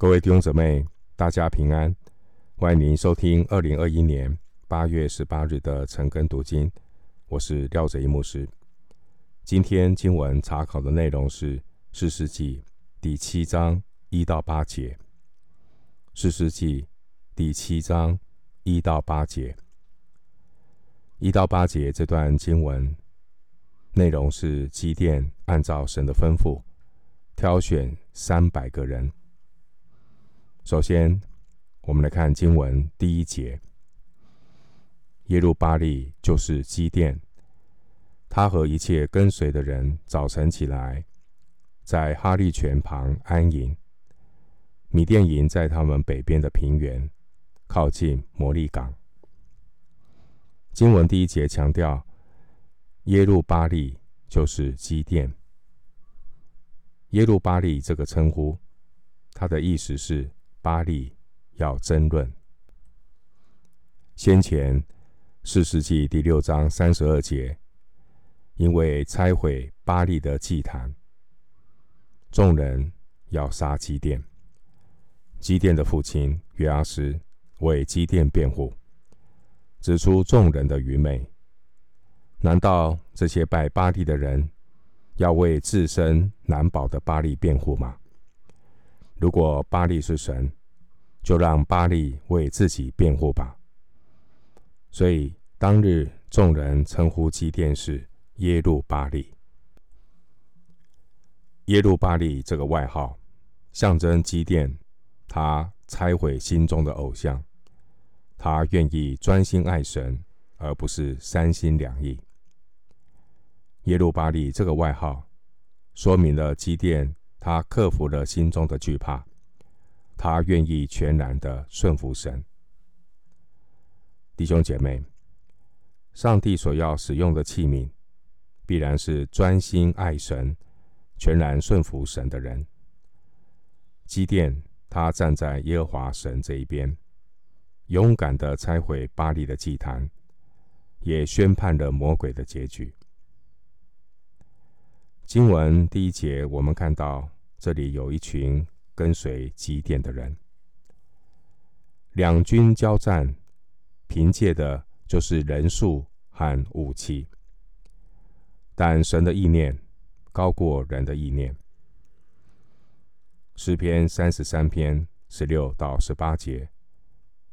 各位弟兄姊妹，大家平安！欢迎您收听二零二一年八月十八日的晨更读经。我是廖哲一牧师。今天经文查考的内容是士师记第七章一到八节。士师记第七章一到八节，一到八节这段经文内容是基甸按照神的吩咐挑选三百个人。首先，我们来看经文第一节。耶路巴利就是基甸，他和一切跟随的人早晨起来，在哈利泉旁安营。米甸营在他们北边的平原，靠近摩利港。经文第一节强调，耶路巴利就是基甸。耶路巴利这个称呼，它的意思是。巴利要争论。先前四世纪第六章三十二节，因为拆毁巴利的祭坛，众人要杀基甸。基甸的父亲约阿施为基甸辩护，指出众人的愚昧。难道这些拜巴利的人要为自身难保的巴利辩护吗？如果巴力是神，就让巴力为自己辩护吧。所以当日众人称呼基甸是耶路巴力。耶路巴力这个外号，象征基甸，他拆毁心中的偶像，他愿意专心爱神，而不是三心两意。耶路巴力这个外号，说明了基甸。他克服了心中的惧怕，他愿意全然的顺服神。弟兄姐妹，上帝所要使用的器皿，必然是专心爱神、全然顺服神的人。基甸，他站在耶和华神这一边，勇敢的拆毁巴力的祭坛，也宣判了魔鬼的结局。经文第一节，我们看到这里有一群跟随基甸的人。两军交战，凭借的就是人数和武器，但神的意念高过人的意念。诗篇三十三篇十六到十八节，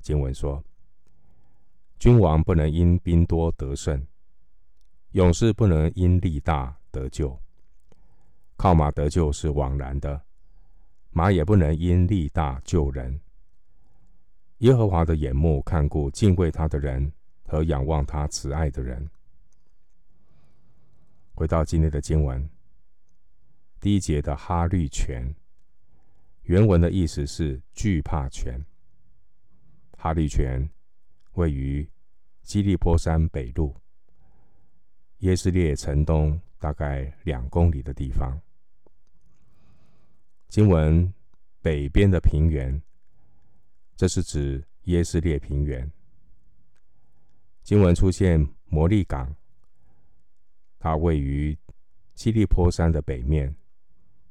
经文说：君王不能因兵多得胜，勇士不能因力大得救。靠马得救是枉然的，马也不能因力大救人。耶和华的眼目看顾敬畏他的人和仰望他慈爱的人。回到今天的经文，第一节的哈利泉，原文的意思是惧怕泉。哈利泉位于基利波山北麓，耶斯列城东大概两公里的地方。经文北边的平原，这是指耶斯列平原。经文出现摩利港，它位于基利坡山的北面，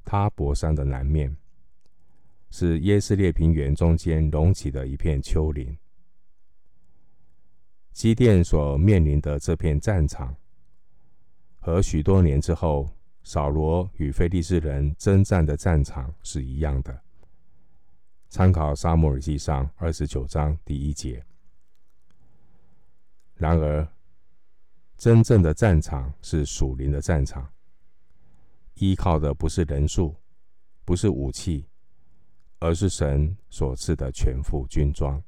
他博山的南面，是耶斯列平原中间隆起的一片丘陵。基甸所面临的这片战场，和许多年之后。扫罗与非利士人征战的战场是一样的。参考撒母耳记上二十九章第一节。然而，真正的战场是属灵的战场，依靠的不是人数，不是武器，而是神所赐的全副军装。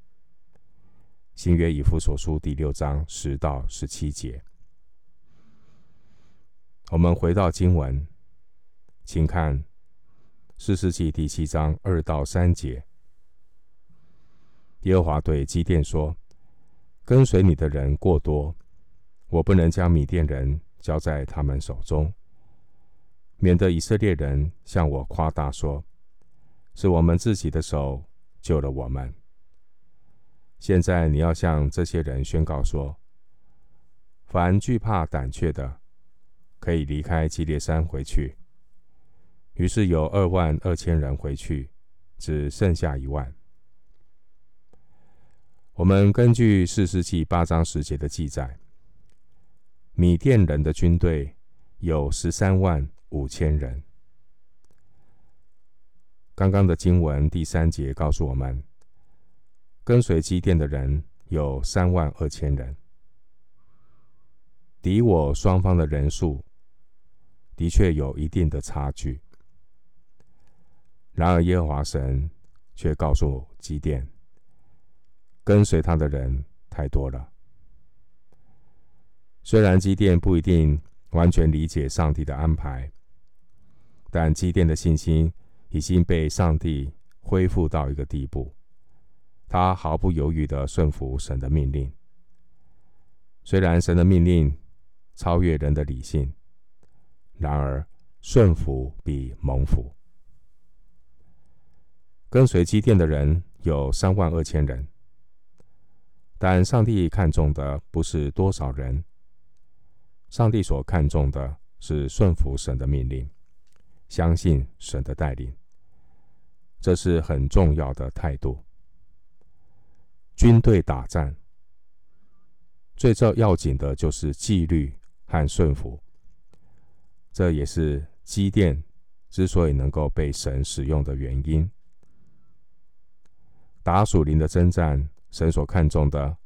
新约以弗所书第六章十到十七节。我们回到经文，请看士师记第七章二到三节。耶和华对基甸说：“跟随你的人过多，我不能将米甸人交在他们手中，免得以色列人向我夸大说，是我们自己的手救了我们。现在你要向这些人宣告说：凡惧怕胆怯的。”可以离开基列山回去。于是有二万二千人回去，只剩下一万。我们根据四世纪八章十节的记载，米甸人的军队有十三万五千人。刚刚的经文第三节告诉我们，跟随基甸的人有三万二千人。敌我双方的人数的确有一定的差距。然而，耶和华神却告诉基甸，跟随他的人太多了。虽然基甸不一定完全理解上帝的安排，但基甸的信心已经被上帝恢复到一个地步，他毫不犹豫地顺服神的命令。虽然神的命令超越人的理性，然而顺服比蒙福。跟随基甸的人有三万二千人，但上帝看重的不是多少人，上帝所看重的是顺服神的命令，相信神的带领，这是很重要的态度。军队打仗，最重要紧的就是纪律和顺服，这也是基甸之所以能够被神使用的原因。打属灵的征战，神所看重的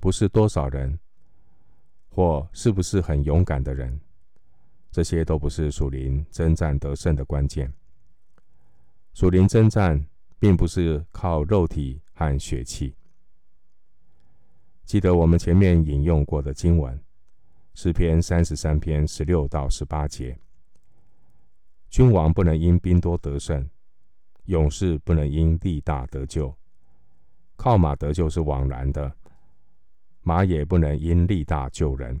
不是多少人，或是不是很勇敢的人，这些都不是属灵征战得胜的关键。属灵征战并不是靠肉体和血气。记得我们前面引用过的经文，诗篇三十三篇十六到十八节：君王不能因兵多得胜，勇士不能因力大得救。靠马得救是枉然的，马也不能因力大救人。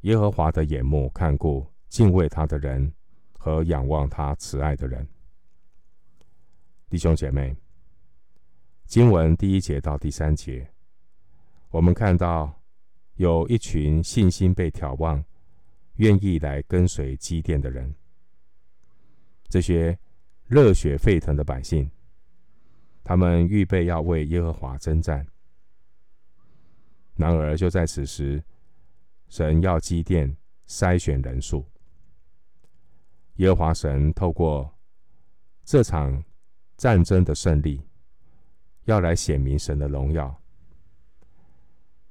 耶和华的眼目看顾敬畏他的人和仰望他慈爱的人。弟兄姐妹，经文第一节到第三节，我们看到有一群信心被眺望、愿意来跟随基甸的人，这些热血沸腾的百姓。他们预备要为耶和华征战，然而就在此时，神要基甸筛选人数。耶和华神透过这场战争的胜利，要来显明神的荣耀。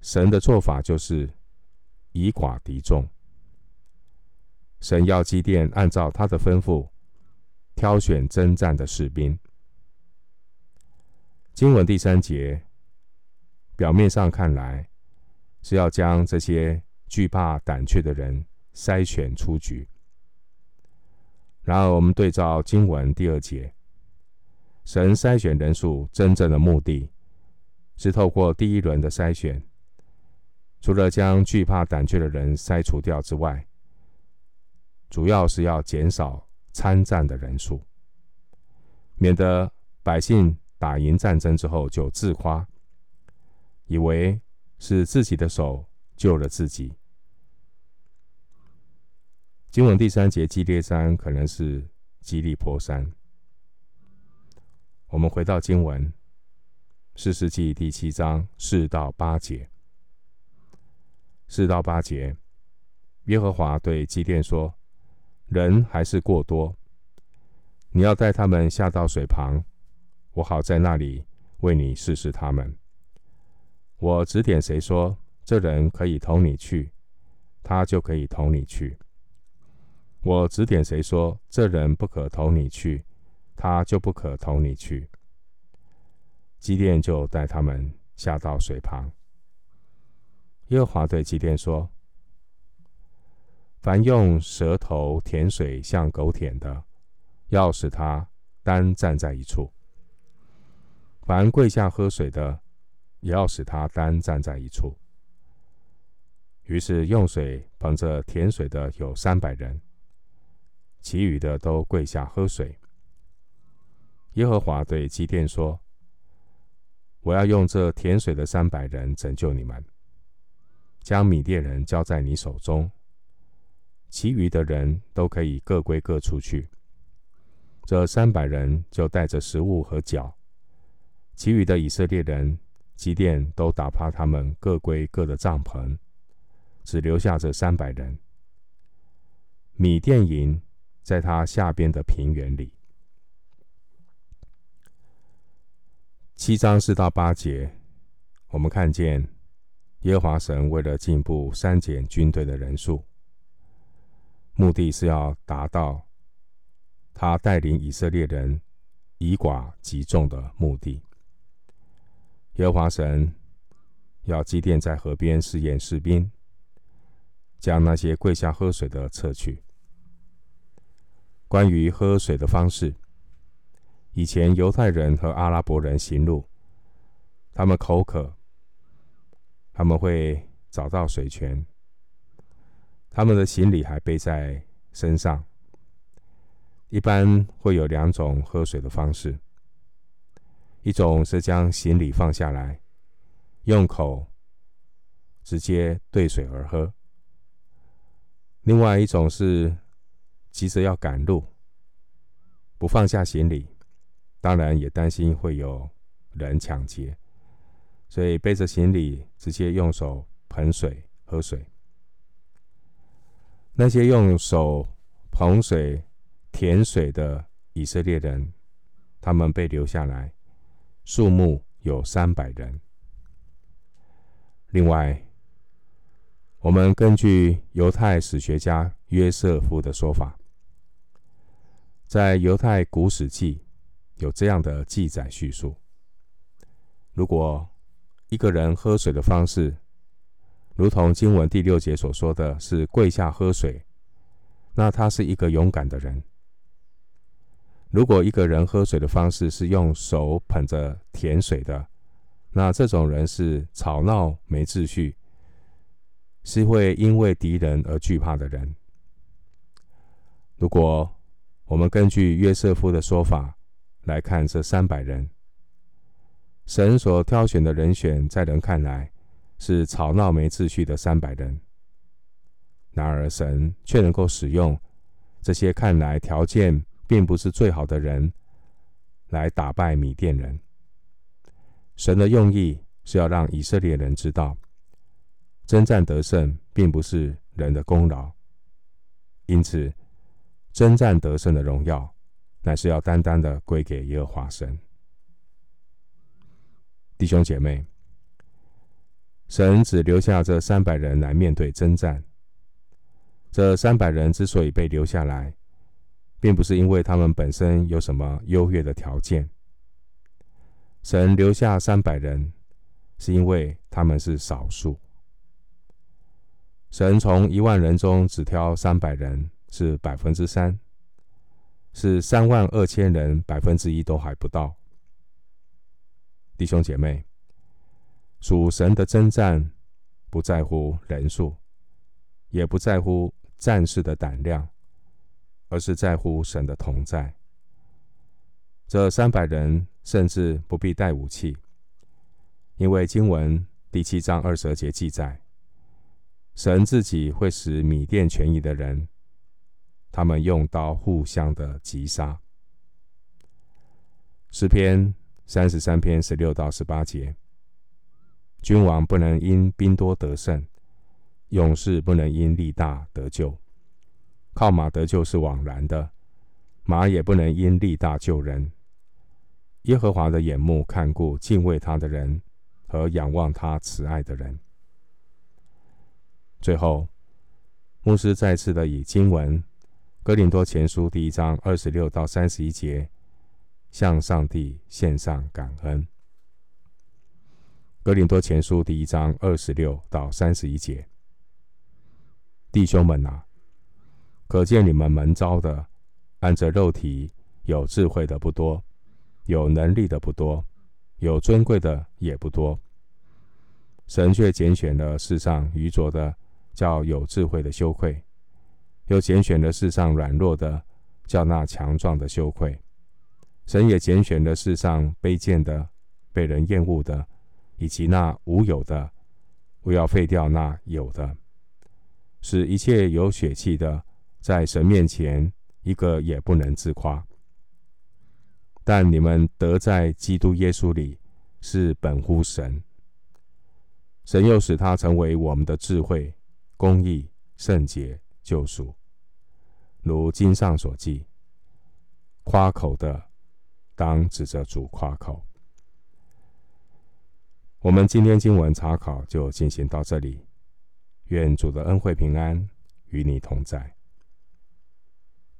神的做法就是以寡敌众。神要基甸按照他的吩咐，挑选征战的士兵。经文第三节，表面上看来是要将这些惧怕胆怯的人筛选出局。然而，我们对照经文第二节，神筛选人数真正的目的，是透过第一轮的筛选，除了将惧怕胆怯的人筛除掉之外，主要是要减少参战的人数，免得百姓。打赢战争之后就自夸，以为是自己的手救了自己。经文第三节，基列山可能是基利波山。我们回到经文，四世纪第七章四到八节，四到八节，耶和华对基甸说：“人还是过多，你要带他们下到水旁。”我好在那里为你试试他们。我指点谁说这人可以同你去，他就可以同你去；我指点谁说这人不可同你去，他就不可同你去。基甸就带他们下到水旁。耶和华对基甸说：“凡用舌头舔水像狗舔的，要使他单站在一处。”凡跪下喝水的，也要使他单站在一处。于是用水捧着甜水的有三百人，其余的都跪下喝水。耶和华对基甸说：“我要用这甜水的三百人拯救你们，将米甸人交在你手中，其余的人都可以各归各处去。这三百人就带着食物和脚，其余的以色列人，基甸都打发他们各归各的帐篷，只留下这三百人。米甸营在他下边的平原里。七章四到八节，我们看见耶和华神为了进步删减军队的人数，目的是要达到。他带领以色列人以寡击众的目的。耶和华神要基甸在河边试验士兵，将那些跪下喝水的撤去。关于喝水的方式，以前犹太人和阿拉伯人行路，他们口渴，他们会找到水泉，他们的行李还背在身上。一般会有两种喝水的方式，一种是将行李放下来，用口直接对水而喝；另外一种是急着要赶路，不放下行李，当然也担心会有人抢劫，所以背着行李直接用手捧水喝水。那些用手捧水。甜水的以色列人，他们被留下来，数目有三百人。另外，我们根据犹太史学家约瑟夫的说法，在犹太古史记有这样的记载叙述：如果一个人喝水的方式，如同经文第六节所说的是跪下喝水，那他是一个勇敢的人。如果一个人喝水的方式是用手捧着甜水的，那这种人是吵闹没秩序，是会因为敌人而惧怕的人。如果我们根据约瑟夫的说法来看这三百人，神所挑选的人选，在人看来是吵闹没秩序的三百人，然而神却能够使用这些看来条件。并不是最好的人来打败米甸人。神的用意是要让以色列人知道，征战得胜并不是人的功劳，因此征战得胜的荣耀乃是要单单的归给耶和华神。弟兄姐妹，神只留下这三百人来面对征战。这三百人之所以被留下来，并不是因为他们本身有什么优越的条件，神留下三百人，是因为他们是少数。神从一万人中只挑三百人，是百分之三，是三万二千人百分之一都还不到。弟兄姐妹，属神的征战不在乎人数，也不在乎战士的胆量。而是在乎神的同在。这三百人甚至不必带武器，因为经文第七章二十节记载，神自己会使米甸全营的人，他们用刀互相的击杀。诗篇三十三篇十六到十八节，君王不能因兵多得胜，勇士不能因力大得救。靠马得救是枉然的，马也不能因力大救人。耶和华的眼目看顾敬畏他的人和仰望他慈爱的人。最后，牧师再次的以经文《哥林多前书》第一章二十六到三十一节，向上帝献上感恩。《格林多前书》第一章二十六到三十一节，弟兄们啊！可见你们蒙召的，按着肉体有智慧的不多，有能力的不多，有尊贵的也不多。神却拣选了世上愚拙的，叫有智慧的羞愧；又拣选了世上软弱的，叫那强壮的羞愧。神也拣选了世上卑贱的、被人厌恶的，以及那无有的，为要废掉那有的，使一切有血气的。在神面前，一个也不能自夸，但你们得在基督耶稣里是本乎神。神又使他成为我们的智慧、公义、圣洁、救赎。如经上所记，夸口的当指着主夸口。我们今天经文查考就进行到这里。愿主的恩惠平安与你同在。